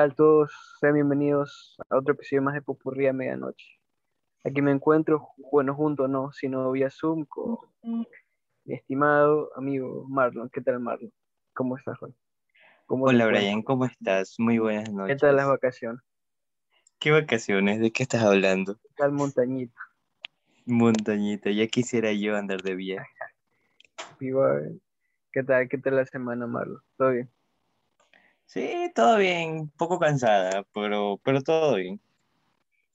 tal todos? Sean bienvenidos a otro episodio más de Popurrí a Medianoche. Aquí me encuentro, bueno, junto no, sino vía Zoom con mi estimado amigo Marlon. ¿Qué tal, Marlon? ¿Cómo estás hoy? ¿Cómo Hola, Brian, ¿cómo estás? Muy buenas noches. ¿Qué tal las vacaciones? ¿Qué vacaciones? ¿De qué estás hablando? ¿Qué tal montañita? Montañita, ya quisiera yo andar de viaje. ¿Qué tal? ¿Qué tal la semana, Marlon? ¿Todo bien? Sí, todo bien, un poco cansada, pero, pero todo bien.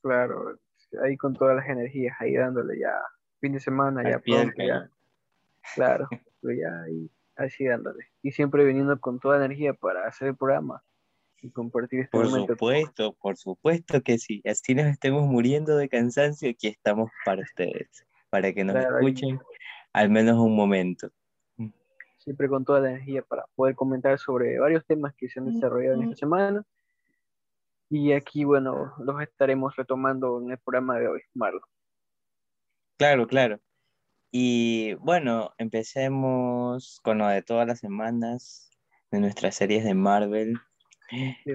Claro, ahí con todas las energías, ahí dándole ya fin de semana, ya pronto, ya. Claro, pues ya ahí, así dándole. Y siempre viniendo con toda energía para hacer el programa y compartir este por momento. Por supuesto, por supuesto que sí. Así nos estemos muriendo de cansancio, aquí estamos para ustedes, para que nos escuchen al menos un momento siempre con toda la energía para poder comentar sobre varios temas que se han desarrollado en esta semana. Y aquí, bueno, los estaremos retomando en el programa de hoy, Marlon. Claro, claro. Y bueno, empecemos con lo de todas las semanas de nuestras series de Marvel.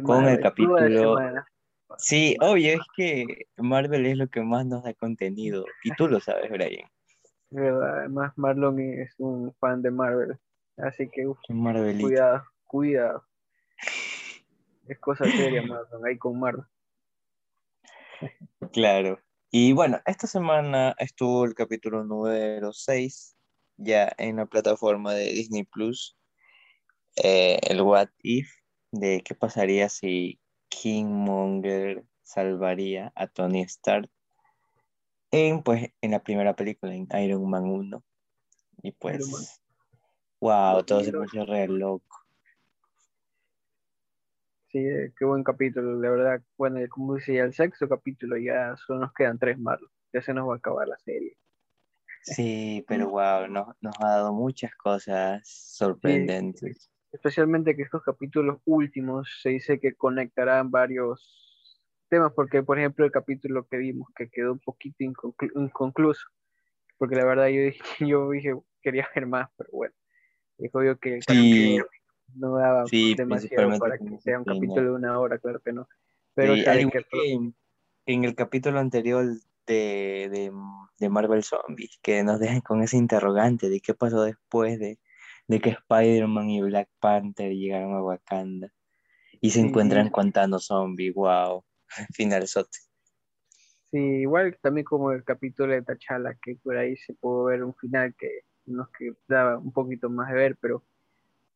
con el capítulo. Sí, obvio, es que Marvel es lo que más nos da contenido. Y tú lo sabes, Brian. Además, Marlon es un fan de Marvel. Así que, Marvelita. cuidado, cuidado. Es cosa seria, Marlon, ahí con Marlon. Claro. Y bueno, esta semana estuvo el capítulo número 6 ya en la plataforma de Disney Plus. Eh, el What If de qué pasaría si Kingmonger salvaría a Tony Stark en, pues, en la primera película, en Iron Man 1. Y pues Wow, todo se puso re loco. Sí, eh, qué buen capítulo, la verdad. Bueno, como decía, el sexto capítulo ya solo nos quedan tres más. Ya se nos va a acabar la serie. Sí, pero wow, nos, nos ha dado muchas cosas sorprendentes. especialmente que estos capítulos últimos se dice que conectarán varios temas, porque por ejemplo el capítulo que vimos que quedó un poquito inconcluso, porque la verdad yo dije, yo dije quería ver más, pero bueno. Es obvio que no daba demasiado para que sea un capítulo de una hora, claro que no. Pero en el capítulo anterior de, de, Marvel Zombies, que nos dejan con ese interrogante de qué pasó después de, de que Spider-Man y Black Panther llegaron a Wakanda y se encuentran contando zombies, wow, final sote. Sí, igual también como el capítulo de T'Challa, que por ahí se pudo ver un final que nos daba un poquito más de ver, pero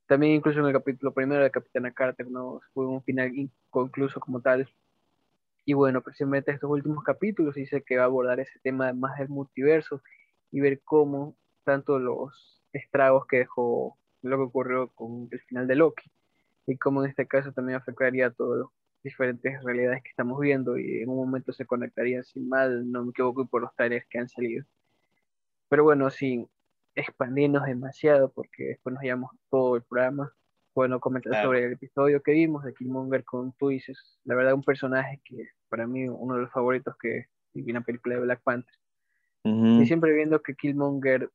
también incluso en el capítulo primero de Capitana Carter no fue un final inconcluso como tal. Y bueno, precisamente estos últimos capítulos dice que va a abordar ese tema más del multiverso y ver cómo tanto los estragos que dejó lo que ocurrió con el final de Loki y cómo en este caso también afectaría a todas las diferentes realidades que estamos viendo y en un momento se conectaría sin mal, no me equivoco, por los tareas que han salido. Pero bueno, sin expandirnos demasiado porque después nos llevamos todo el programa. Bueno, comentar sobre el episodio que vimos de Killmonger con tú dices, la verdad un personaje que para mí uno de los favoritos que vi en la película de Black Panther. Y siempre viendo que Killmonger,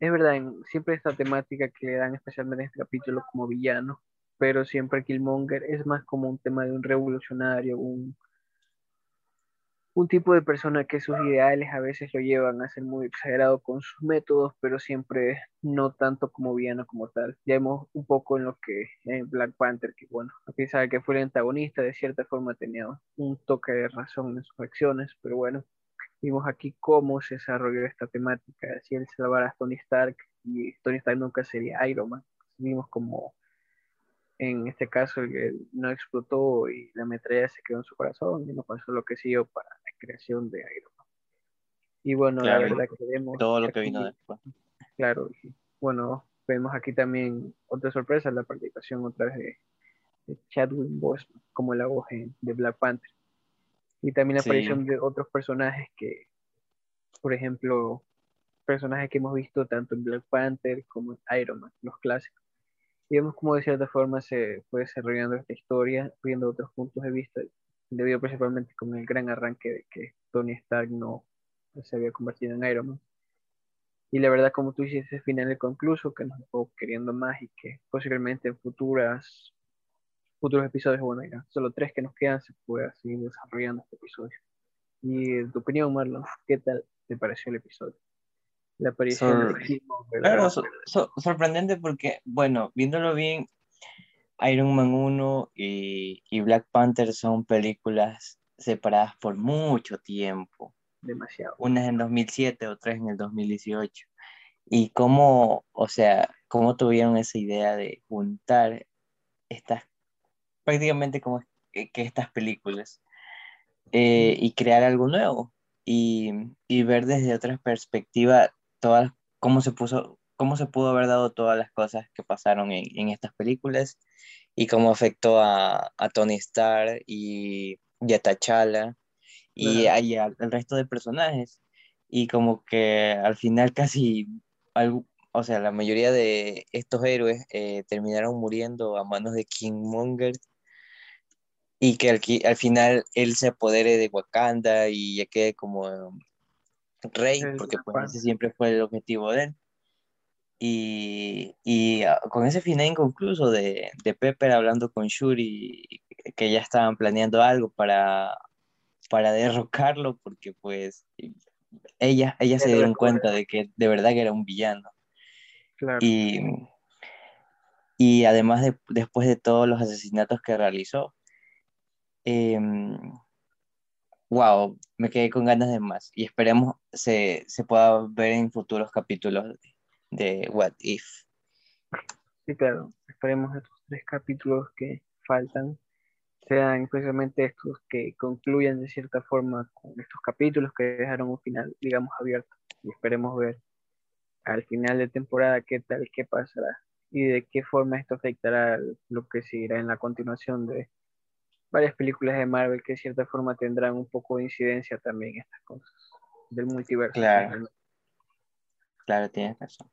es verdad, siempre esta temática que le dan especialmente en este capítulo como villano, pero siempre Killmonger es más como un tema de un revolucionario, un, un tipo de persona que sus ideales a veces lo llevan a ser muy exagerado con sus métodos, pero siempre no tanto como villano como tal. Ya vemos un poco en lo que en Black Panther, que bueno, a pesar de que fue el antagonista, de cierta forma tenía un toque de razón en sus acciones, pero bueno, vimos aquí cómo se desarrolló esta temática, si él salvar a Tony Stark y Tony Stark nunca sería Iron Man. Vimos como en este caso no explotó y la metralla se quedó en su corazón y no pasó lo que siguió para la creación de Iron Man. Y bueno, la verdad que vemos... Todo lo que vino después. Claro, bueno, vemos aquí también otra sorpresa, la participación otra vez de, Chadwick Boseman como la voz de Black Panther. Y también la aparición de otros personajes que, por ejemplo, personajes que hemos visto tanto en Black Panther como en Iron Man, los clásicos y vemos de cierta forma se fue desarrollando esta historia, viendo otros puntos de vista, debido principalmente con el gran arranque de que Tony Stark no se había convertido en Iron Man. Y la verdad, como tú dices, ese final concluso que nos dejó queriendo más y que posiblemente en futuras futuros episodios. Bueno, ya solo tres que nos quedan, se puede seguir desarrollando este episodio. Y tu opinión, Marlon, ¿qué tal te pareció el episodio? La aparición de Claro, sorprendente porque, bueno, viéndolo bien, Iron Man 1 y, y Black Panther son películas separadas por mucho tiempo. Demasiado. Unas en 2007, otras en el 2018. Y cómo, o sea, cómo tuvieron esa idea de juntar estas, prácticamente como que, estas películas eh, y crear algo nuevo y, y, ver desde otra perspectiva todas, cómo se puso, cómo se pudo haber dado todas las cosas que pasaron en, en estas películas y cómo afectó a, a Tony Stark y, y a T'Challa y, al, resto de personajes. Y como que al final casi, algo, o sea, la mayoría de estos héroes eh, terminaron muriendo a manos de Kingmonger y que al, al, final él se apodere de Wakanda y ya quede como rey, porque pues ese siempre fue el objetivo de él. Y, y ah, con ese final inconcluso de, de Pepper hablando con Shuri, que ya estaban planeando algo para, para derrocarlo, porque pues ella, ella se dieron cuenta de que de verdad que era un villano. Y, y además de, después de todos los asesinatos que realizó, wow, me quedé con ganas de más y esperemos se, se pueda ver en futuros capítulos de What If. Sí, claro, esperemos estos tres capítulos que faltan sean precisamente estos que concluyan de cierta forma con estos capítulos que dejaron un final, digamos, abierto. Y esperemos ver al final de temporada qué tal, qué pasará y de qué forma esto afectará lo que seguirá en la continuación de varias películas de Marvel que de cierta forma tendrán un poco de incidencia también en estas cosas del multiverso. Claro, claro, tienes razón.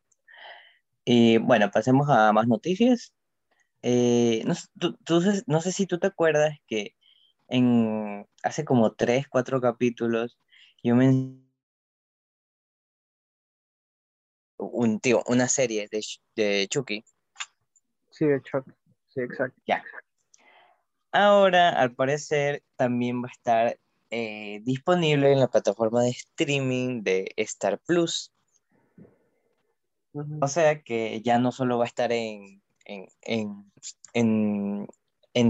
Y bueno, pasemos a más noticias. Eh, no, no, sé si tú te acuerdas que en, hace como tres, cuatro capítulos yo me... Un, tío, una serie de, de Chucky. Sí, de Chucky. Sí, exacto. Ya. Ahora, al parecer, también va a estar eh, disponible en la plataforma de streaming de Star Plus. O sea que ya no solo va a estar en, en,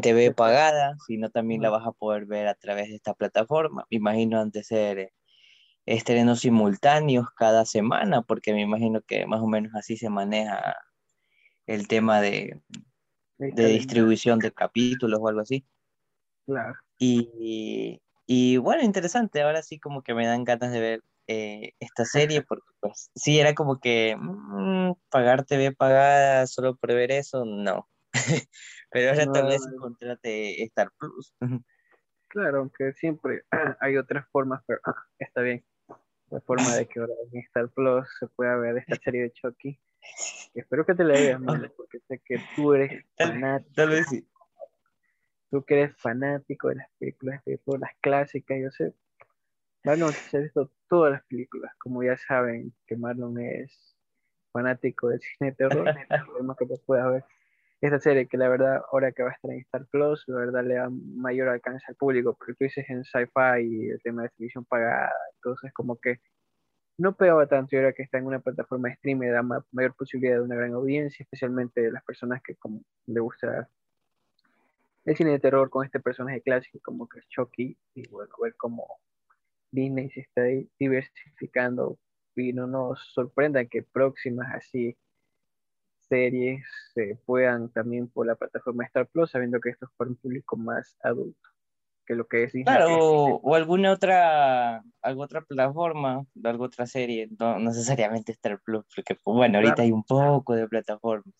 TV pagada, sino también la vas a poder ver a través de esta plataforma. Me imagino antes ser estrenos simultáneos cada semana, porque me imagino que más o menos así se maneja el tema de, de distribución de capítulos o algo así. Claro. Y, y bueno, interesante, ahora sí como que me dan ganas de ver eh, esta serie, porque pues sí, era como que mm, pagar TV pagada solo por ver eso, no. Pero ahora tal vez encontrate Star Plus. claro, aunque siempre hay otras formas, pero está bien. La forma de que ahora en Star Plus se pueda ver esta serie de Chucky. Espero que te la veas, porque sé que tú eres fanático. Tal vez sí. Tú que eres fanático de las películas de todas las clásicas, yo sé, Marlon se ha visto todas las películas, como ya saben que Marlon es fanático del cine de terror, más que pueda ver esta serie que la verdad ahora que va a estar en Star Plus, la verdad le da mayor alcance al público, porque tú dices en sci-fi y el tema de televisión pagada, entonces como que no pegaba tanto y ahora que está en una plataforma de streaming da mayor posibilidad de una gran audiencia, especialmente de las personas que como le gusta el cine de terror con este personaje clásico como que es y bueno, ver cómo Disney se está diversificando y no nos sorprenda que próximas así series se puedan también por la plataforma Star Plus, sabiendo que esto es para un público más adulto que lo que es Disney. Claro, o, alguna otra, alguna otra plataforma, alguna otra serie, no necesariamente Star Plus, porque pues, bueno, ahorita hay un poco de plataformas.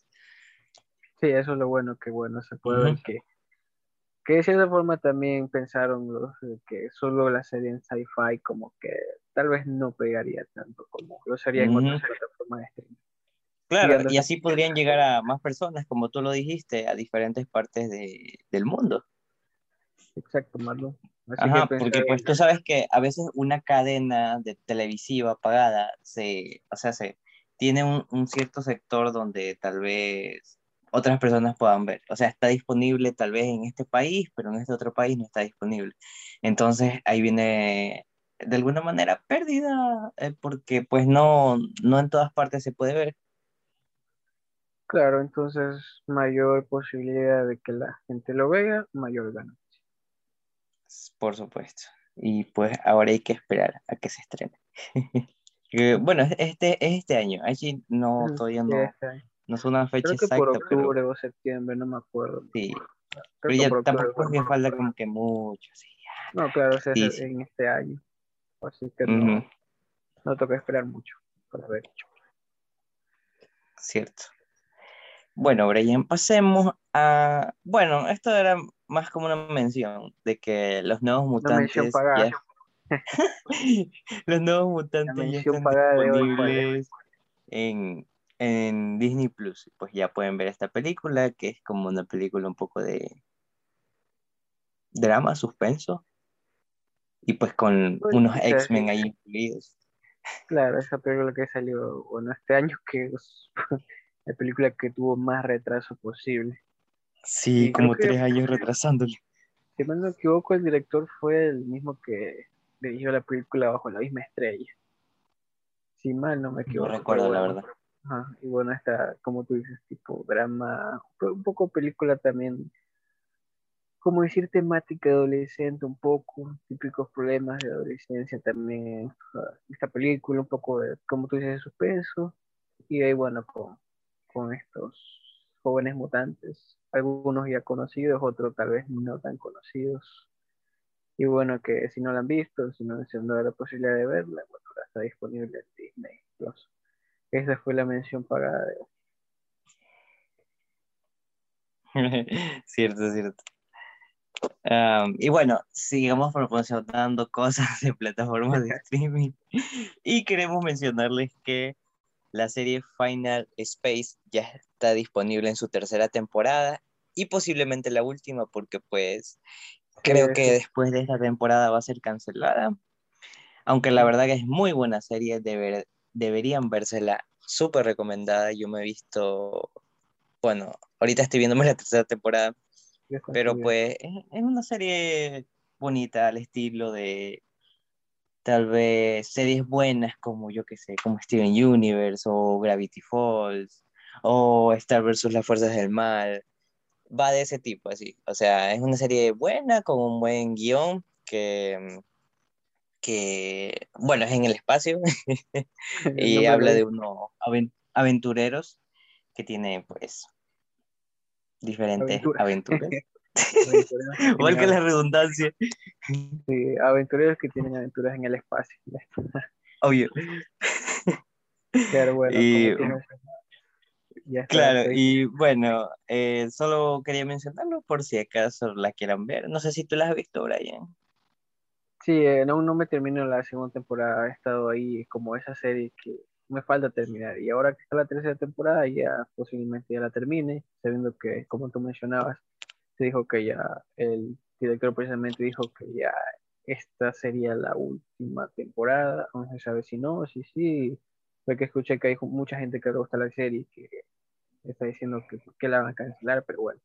Sí, eso es lo bueno, que bueno, se puede ver que que de cierta forma también pensaron los que solo la serie en sci-fi como que tal vez no pegaría tanto como lo sería en otras plataformas de streaming. Claro, y, así podrían llegar a más personas, como tú lo dijiste, a diferentes partes de, del mundo. Exacto, Marlon. Ajá, porque pues tú sabes que a veces una cadena de televisiva pagada se, o sea, se tiene un, un cierto sector donde tal vez otras personas puedan ver. O sea, está disponible tal vez en este país, pero en este otro país no está disponible. Entonces ahí viene de alguna manera pérdida, eh, porque pues no, no en todas partes se puede ver. Claro, entonces mayor posibilidad de que la gente lo vea, mayor ganancia. Por supuesto. Y pues ahora hay que esperar a que se estrene. bueno, este es este año. Allí no, todavía no, este no es una fecha Creo que exacta. por octubre o septiembre, no me acuerdo. Sí. pero ya tampoco me falta como que mucho. Sí, No, claro, es en este año. Así que no, no toca esperar mucho para ver. Cierto. Bueno, Brian, pasemos a. Bueno, esto era más como una mención de que los nuevos mutantes. Ya... los nuevos mutantes ya están disponibles en, en Disney Plus. Pues ya pueden ver esta película, que es como una película un poco de drama, suspenso. Y pues con pues, unos X-Men ahí incluidos. Claro, esa película que salió, bueno, este año que es la película que tuvo más retraso posible. Sí, como tres años retrasándole. Si no me equivoco, el director fue el mismo que dirigió la película Bajo la misma estrella. Si mal no me equivoco. No recuerdo, la verdad. y bueno, esta, como tú dices, tipo drama, un poco película también, como decir, temática adolescente, un poco, típicos problemas de adolescencia también. Esta película, un poco de, como tú dices, de suspenso. Y ahí, bueno, con, con estos jóvenes mutantes, algunos ya conocidos, otros tal vez no tan conocidos. Y bueno, que si no la han visto, si no han dado la posibilidad de verla, bueno, ahora está disponible en Disney Plus. Esa fue la mención pagada de hoy. cierto, cierto. y bueno, sigamos proporcionando cosas de plataformas de streaming y queremos mencionarles que la serie Final Space ya está disponible en su tercera temporada y posiblemente la última porque pues creo que después de esta temporada va a ser cancelada. Aunque la verdad que es muy buena serie, deberían vérsela súper recomendada. Yo me he visto, bueno, ahorita estoy viéndome la tercera temporada, pero pues es una serie bonita al estilo de tal vez series buenas como yo que sé, como Steven Universe o Gravity Falls o Star vs. las Fuerzas del Mal. Va de ese tipo, así. O sea, es una serie buena, con un buen guion que, que bueno, es en el espacio y habla de unos aventureros que tienen pues diferentes aventuras. Igual que la redundancia. Sí, aventureros que tienen aventuras en el espacio. Obvio. Claro, bueno. Y, claro, y bueno, eh, solo quería mencionarlo por si acaso la quieran ver. No sé si tú la has visto, Brian. Sí, eh, no, no me termino la segunda temporada. He estado ahí como esa serie que me falta terminar. Y ahora que está la tercera temporada, ya posiblemente ya la termine, sabiendo que, como tú mencionabas, se dijo que ya, el director precisamente dijo que ya esta sería la última temporada, no se sabe si no, si sí, porque escuché que hay mucha gente que le gusta la serie que está diciendo que, que la van a cancelar, pero bueno,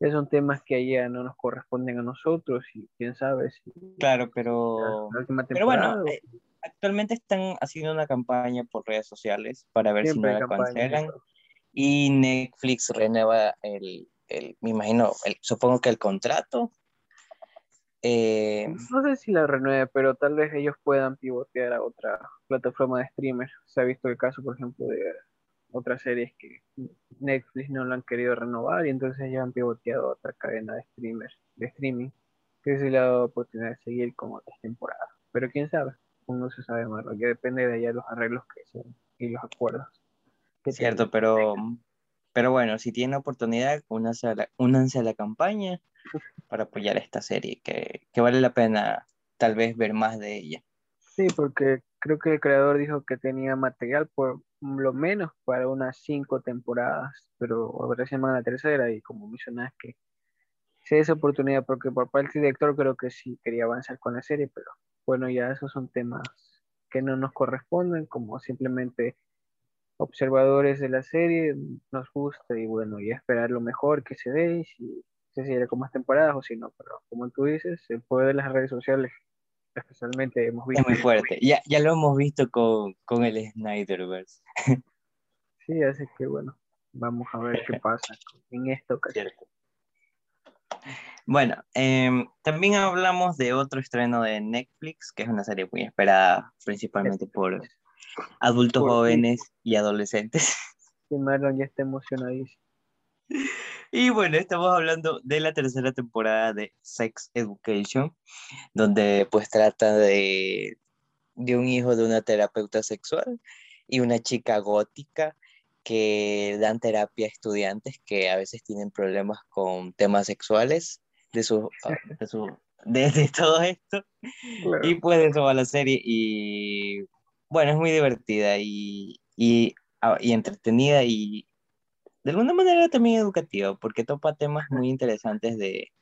esos son temas que ya no nos corresponden a nosotros y quién sabe si... Claro, pero... Pero bueno, eh, actualmente están haciendo una campaña por redes sociales para ver si no la cancelan y Netflix renueva el, me imagino, supongo que el contrato. Eh, no sé si la renueve, pero tal vez ellos puedan pivotear a otra plataforma de streamer. Se ha visto el caso, por ejemplo, de otras series que Netflix no lo han querido renovar y entonces ya han pivoteado a otra cadena de streamers, de streaming, que se le ha dado oportunidad de seguir con otras temporadas. Pero quién sabe, no se sabe más, que depende de allá los arreglos que se y los acuerdos. Cierto, pero pero bueno, si tienen oportunidad, únanse a la, únanse a la campaña para apoyar esta serie, que, que, vale la pena tal vez ver más de ella. Sí, porque creo que el creador dijo que tenía material por lo menos para unas cinco temporadas, pero ahora se llama la tercera y como mencionas que si esa oportunidad, porque por parte del director creo que sí quería avanzar con la serie, pero bueno, ya esos son temas que no nos corresponden, como simplemente observadores de la serie nos gusta y bueno, y esperar lo mejor que se dé, y si se sigue como más temporadas o si no, pero como tú dices, el poder de las redes sociales, especialmente hemos visto. Es muy fuerte, ya, ya lo hemos visto con, con el Snyderverse. Sí, así que bueno, vamos a ver qué pasa en esta ocasión. Bueno, em, también hablamos de otro estreno de Netflix, que es una serie muy esperada principalmente por adultos jóvenes y adolescentes. Y Marlon ya está emocionadísimo. Y bueno, estamos hablando de la tercera temporada de Sex Education, donde pues trata de, de un hijo de una terapeuta sexual y una chica gótica que dan terapia a estudiantes que a veces tienen problemas con temas sexuales de su, de, su, de, todo esto. Y pues eso va la serie y bueno, es muy divertida y, y, ah, y entretenida y de alguna manera también educativa porque topa temas muy interesantes de,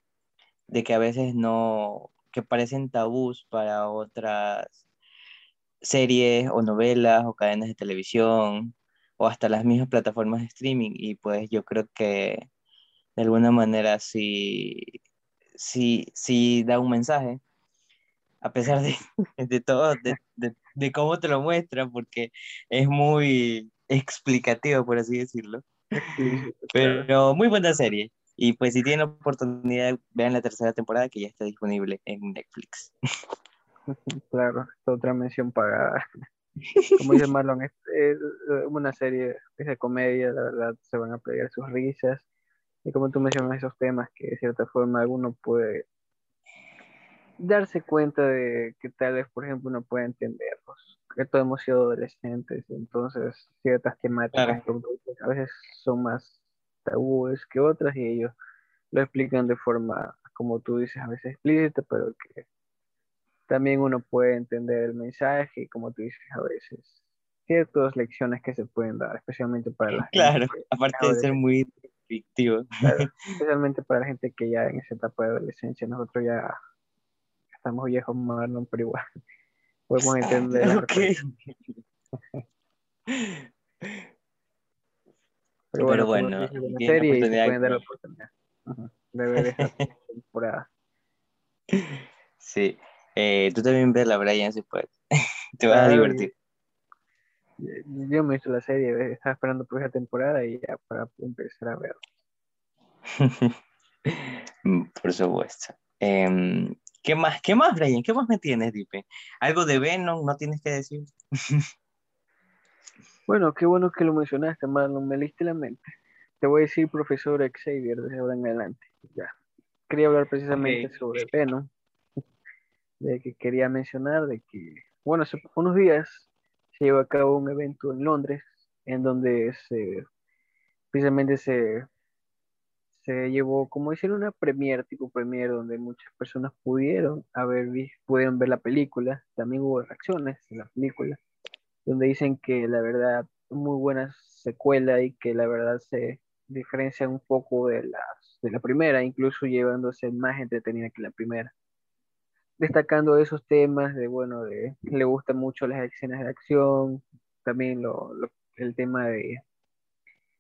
de que a veces no, que parecen tabús para otras series o novelas o cadenas de televisión o hasta las mismas plataformas de streaming y pues yo creo que de alguna manera sí, sí, sí da un mensaje a pesar de, de todo, de, de, de, cómo te lo muestra, porque es muy explicativo, por así decirlo. Pero muy buena serie. Y pues si tienen oportunidad, vean la tercera temporada que ya está disponible en Netflix. Claro, otra mención pagada. Como dice Marlon, es, una serie es de comedia, la verdad, se van a pegar sus risas. Y como tú mencionas esos temas que de cierta forma alguno puede darse cuenta de que tal vez, por ejemplo, uno puede entenderlos. Que todos hemos sido adolescentes, entonces ciertas temáticas a veces son más tabúes que otras y ellos lo explican de forma, como tú dices, a veces explícita, pero que también uno puede entender el mensaje y como tú dices a veces ciertas lecciones que se pueden dar, especialmente para la claro, aparte de ser muy fictivo. especialmente para la gente que ya en esa etapa de adolescencia, nosotros ya estamos viejos, Marlon, pero igual podemos entender. Okay. pero, bueno, bueno serie y se pueden dar la oportunidad de ver esta temporada. Sí. Eh, tú también ves la Brian si puedes. Te vas a divertir. Yo me hice la serie, estaba esperando por esa temporada y ya para empezar a ver. por supuesto. Eh, ¿Qué más? ¿Qué más, Brian? ¿Qué más me tienes, Dipe? ¿Algo de Venom no tienes que decir? bueno, qué bueno que lo mencionaste, Marlon, me leíste la mente. Te voy a decir profesor Xavier desde ahora en adelante. Ya. Quería hablar precisamente sobre Venom de que quería mencionar, de que, bueno, hace unos días se llevó a cabo un evento en Londres en donde se, precisamente se, se llevó, como decir, una premier, tipo premier, donde muchas personas pudieron haber pudieron ver la película, también hubo reacciones en la película, donde dicen que la verdad, muy buena secuela y que la verdad se diferencia un poco de, las, de la primera, incluso llevándose más entretenida que la primera. Destacando esos temas de, bueno, de le gustan mucho las escenas de acción, también lo, el tema de,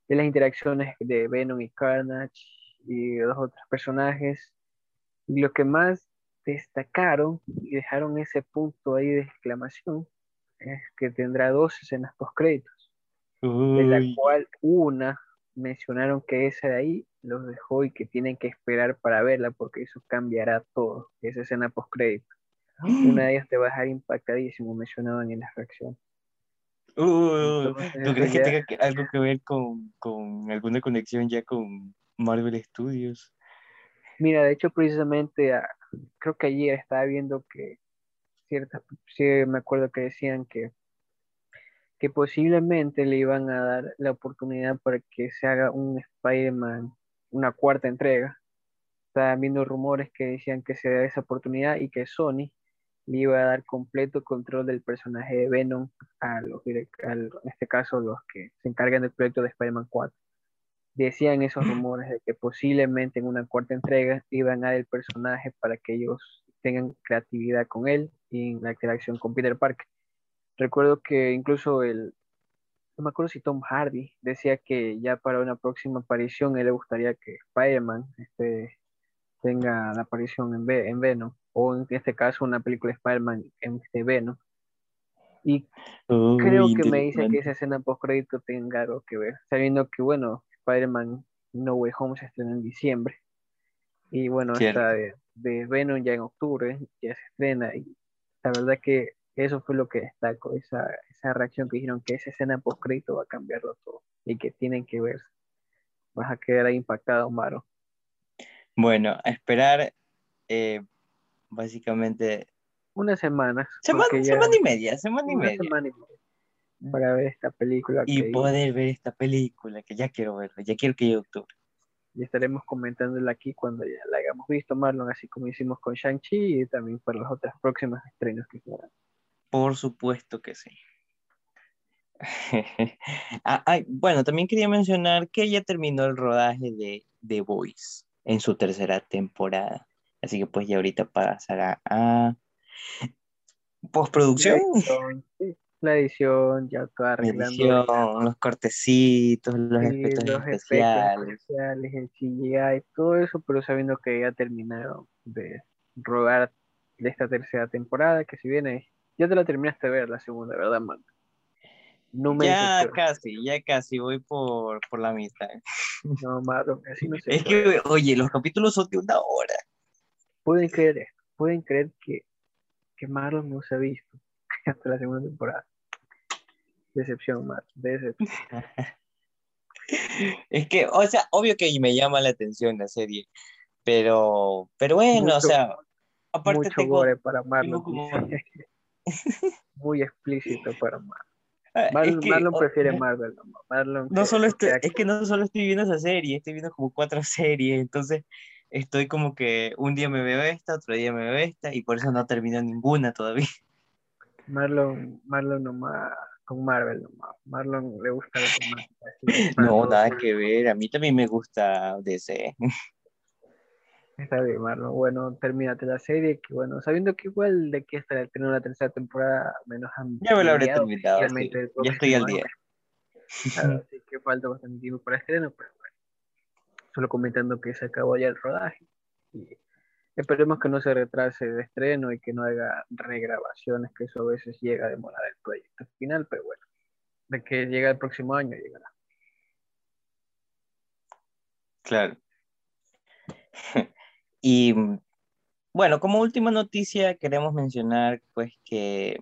de las interacciones de Venom y Carnage y los otros personajes. Y lo que más destacaron y dejaron ese punto ahí de exclamación es que tendrá dos escenas post créditos, de la cual una mencionaron que esa de ahí los dejó y que tienen que esperar para verla porque eso cambiará todo, esa escena post crédito. Una de ellas te va a dejar impactadísimo, mencionaban en la reacción. ¿Tú crees que tenga algo que ver con, con, alguna conexión ya con Marvel Studios? Mira, de hecho, precisamente, ah, creo que ayer estaba viendo que ciertas, sí, me acuerdo que decían que que posiblemente le iban a dar la oportunidad para que se haga un Spider-Man, una cuarta entrega. Estaban viendo rumores que decían que se da esa oportunidad y que Sony le iba a dar completo control del personaje de Venom a los, en este caso los que se encargan del proyecto de Spider-Man 4. Decían esos rumores de que posiblemente en una cuarta entrega iban a dar el personaje para que ellos tengan creatividad con él y en la interacción con Peter Parker. Recuerdo que incluso el, no me acuerdo si Tom Hardy decía que ya para una próxima aparición él le gustaría que Spider-Man este, tenga la aparición en, en Venom, o en este caso una película de Spider-Man en este Venom. Y creo que me dice que esa escena post crédito tenga algo que ver, sabiendo que, bueno, Spider-Man No Way Home se estrena en diciembre. Y bueno, esta de, de, Venom ya en octubre, ya se estrena. Y la verdad que eso fue lo que destacó, esa, esa reacción que dijeron que esa escena post crédito va a cambiarlo todo y que tienen que ver. Vas a quedar ahí impactado, Maro. Bueno, a esperar eh, básicamente una semana. Semana, semana y media, semana y media. para ver esta película. Y poder ver esta película, que ya quiero verla, ya quiero que llegue octubre. Y estaremos comentándola aquí cuando ya la hayamos visto, Marlon, así como hicimos con Shang-Chi y también para los otros próximos estrenos que serán. Por supuesto que sí. ah, bueno, también quería mencionar que ya terminó el rodaje de The Voice en su tercera temporada. Así que pues ya ahorita pasará a Postproducción. La edición, ya todo arreglando. los cortecitos, los efectos especiales. el CGI, todo eso, pero sabiendo que ya terminaron de rodar de esta tercera temporada, que si viene, ya te la terminaste de ver la segunda, ¿verdad, man? No me ya casi, ya casi, voy por, por la mitad. No, Marlon, así no sé. Es que, oye, los capítulos son de una hora. Pueden creer pueden creer que que Marlon no se ha visto hasta la segunda temporada. Decepción, Marlon, decepción. es que, o sea, obvio que me llama la atención la serie, pero, pero bueno, o sea, aparte mucho gore para Marlon. Muy explícito para Marlon. Ah, Marlon, prefiere Marvel. Marlon no solo estoy, es que no solo estoy viendo esa serie, estoy viendo como cuatro series, entonces estoy como que un día me veo esta, otro día me veo esta, y por eso no termino ninguna todavía. Marlon, Marlon nomás con Marvel nomás. Marlon le gusta No, nada que ver, a mí también me gusta DC. Está bien, Marlon. Bueno, termínate la serie, que bueno, sabiendo que igual de que estará teniendo la tercera temporada menos Ya me lo habré terminado, ya estoy al día. Así que falta bastante tiempo para estreno, pero solo comentando que se acabó ya el rodaje. Y esperemos que no se retrase de estreno y que no haga regrabaciones, que eso a veces llega a demorar el proyecto final, pero bueno, de que llega el próximo año llegará. Claro. y bueno, como última noticia queremos mencionar pues que...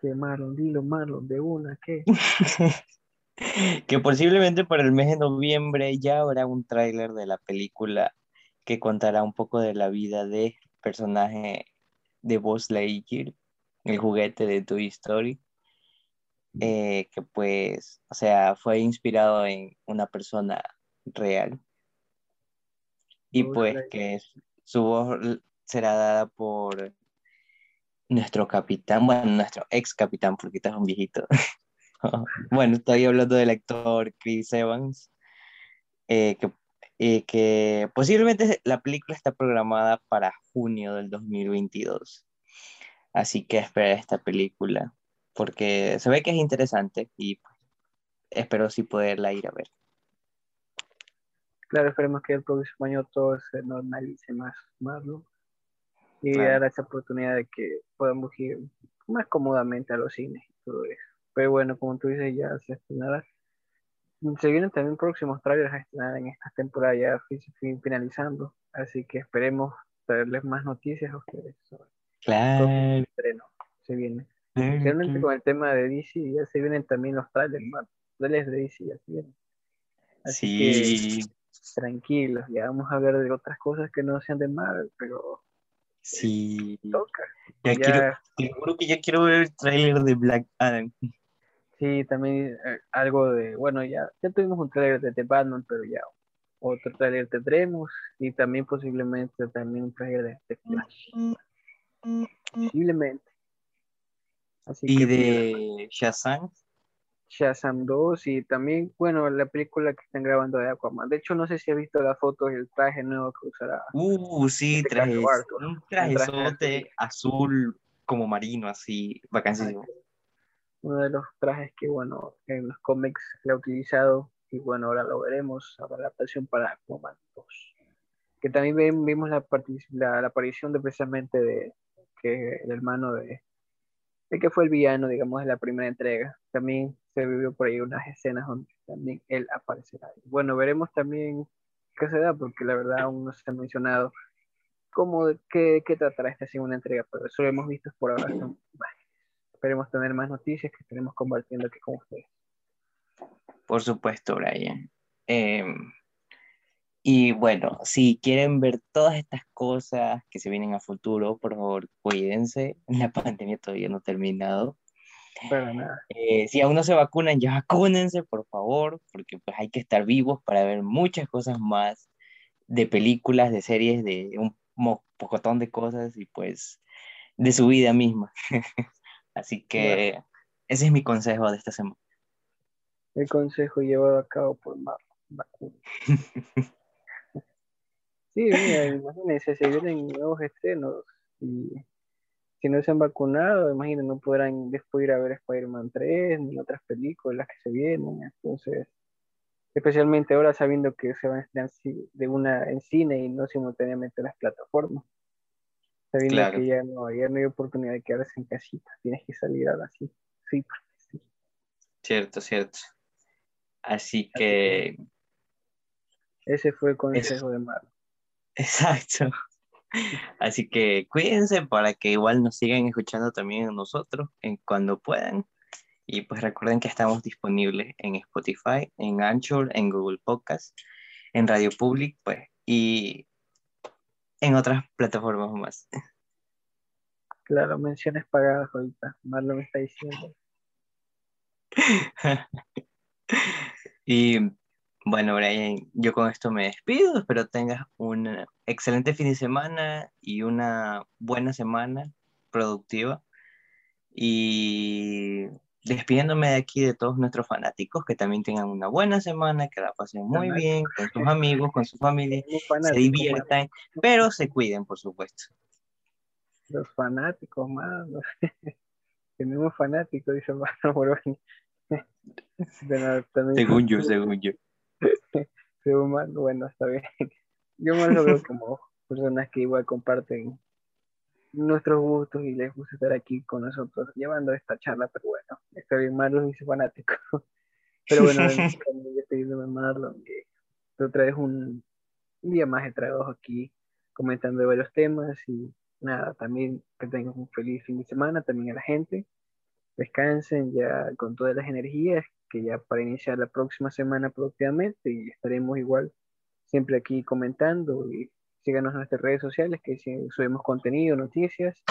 Que Marlon, dilo Marlon, de una, ¿qué? que posiblemente para el mes de noviembre ya habrá un tráiler de la película que contará un poco de la vida del personaje de Buzz Lightyear, el juguete de Toy Story, eh, que pues, o sea, fue inspirado en una persona real. Y pues que su voz será dada por nuestro capitán, bueno, nuestro ex capitán, porque está un viejito, bueno, estoy hablando del actor Chris Evans, eh, que, eh, que posiblemente la película está programada para junio del 2022. Así que espera esta película, porque se ve que es interesante y pues, espero sí poderla ir a ver. Claro, esperemos que el próximo año todo se normalice más, más ¿no? Y dar esa oportunidad de que podamos ir más cómodamente a los cines y todo eso. Pero bueno, como tú dices, ya se estrenará. Se vienen también próximos trailers a estrenar en esta temporada ya finalizando. Así que esperemos traerles más noticias a ustedes claro. estreno. Se viene. Realmente con el tema de DC ya se vienen también los trailers, más trailers de DC ya se vienen. Así sí. que tranquilos, ya vamos a ver de otras cosas que no sean de Marvel, pero Sí. Toca. Ya, Quiero, te que ya quiero ver el trailer de Black Adam. Sí, también eh, algo de, bueno, ya, ya tuvimos un trailer de The Batman, pero ya otro trailer tendremos y también posiblemente también un trailer de The Flash. Posiblemente. Así ¿Y de Shazam? Shazam 2 y también, bueno, la película que están grabando de Aquaman. De hecho, no sé si ha visto las fotos del traje nuevo que usará. Uh, sí, este traje, un traje azul como marino, así, vacancísimo. uno de los trajes que, bueno, en los cómics se ha utilizado y bueno, ahora lo veremos, ahora la adaptación para Aquaman 2. Que también vimos la, la, aparición de precisamente de que el hermano de, de que fue el villano, digamos, de la primera entrega. También se vivió por ahí unas escenas donde también él aparecerá. Bueno, veremos también qué se da, porque la verdad aún no se ha mencionado cómo, qué, qué tratará esta segunda entrega, pero eso lo hemos visto por ahora. Esperemos tener más noticias que estaremos compartiendo aquí con ustedes. Por supuesto, Brian. Em, y bueno, si quieren ver todas estas cosas que se vienen a futuro, por favor, cuídense. La pandemia todavía no ha terminado. Para nada. Eh, si aún no se vacunan, ya vacúnense, por favor, porque pues hay que estar vivos para ver muchas cosas más de películas, de series, de un pocotón de cosas y pues de su vida misma. Así que ese es mi consejo de esta semana. El consejo llevado a cabo por Marlon. sí, mira, imagínense, se vienen nuevos estrenos y si no se han vacunado, imagínense, no podrán después ir a ver Spider-Man 3 ni otras películas que se vienen. Entonces, especialmente ahora sabiendo que se van a estrenar de una en cine y no simultáneamente en las plataformas. Sabiendo que ya no, ya no hay oportunidad de quedarse en casita, tienes que salir ahora sí. Sí, sí. Cierto, cierto. Así que... Ese fue el consejo de Mar. Exacto. Así que cuídense para que igual nos sigan escuchando también a nosotros en cuando puedan. Y pues recuerden que estamos disponibles en Spotify, en Anchor, en Google Podcast, en Radio Public, pues, y en otras plataformas más. Claro, menciones pagadas ahorita. Marlon me está diciendo. Y bueno, Brian, yo con esto me despido. Espero tengas un excelente fin de semana y una buena semana productiva. Y despidiéndome de aquí de todos nuestros fanáticos, que también tengan una buena semana, que la pasen muy bien con sus amigos, con su familia, se diviertan, pero se cuiden, por supuesto. Los fanáticos, mano. Tenemos fanáticos, dice Mano según yo, según yo. Bueno, está bien. Yo más lo veo como personas que igual comparten nuestros gustos y les gusta estar aquí con nosotros llevando esta charla, pero bueno, está bien, Marlon dice fanático. Pero bueno, yo estoy diciendo Marlon que otra vez un, día más de trabajo aquí comentando varios temas y nada, también que tengan un feliz fin de semana también a la gente descansen ya con todas las energías, que ya para iniciar la próxima semana productivamente y estaremos igual siempre aquí comentando y síganos en nuestras redes sociales que subimos contenido, noticias.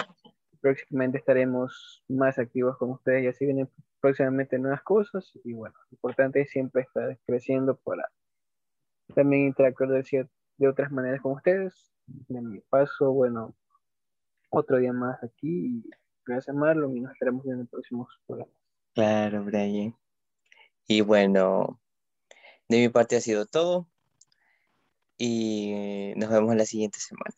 Próximamente estaremos más activos con ustedes y así vienen próximamente nuevas cosas y bueno, lo importante es siempre estar creciendo para también interactuar de, de otras maneras con ustedes. En mi paso, bueno, otro día más aquí y Gracias, Marlon, y nos estaremos en el próximo programa. Claro, Brian. Y bueno, de mi parte ha sido todo. Y nos vemos la siguiente semana.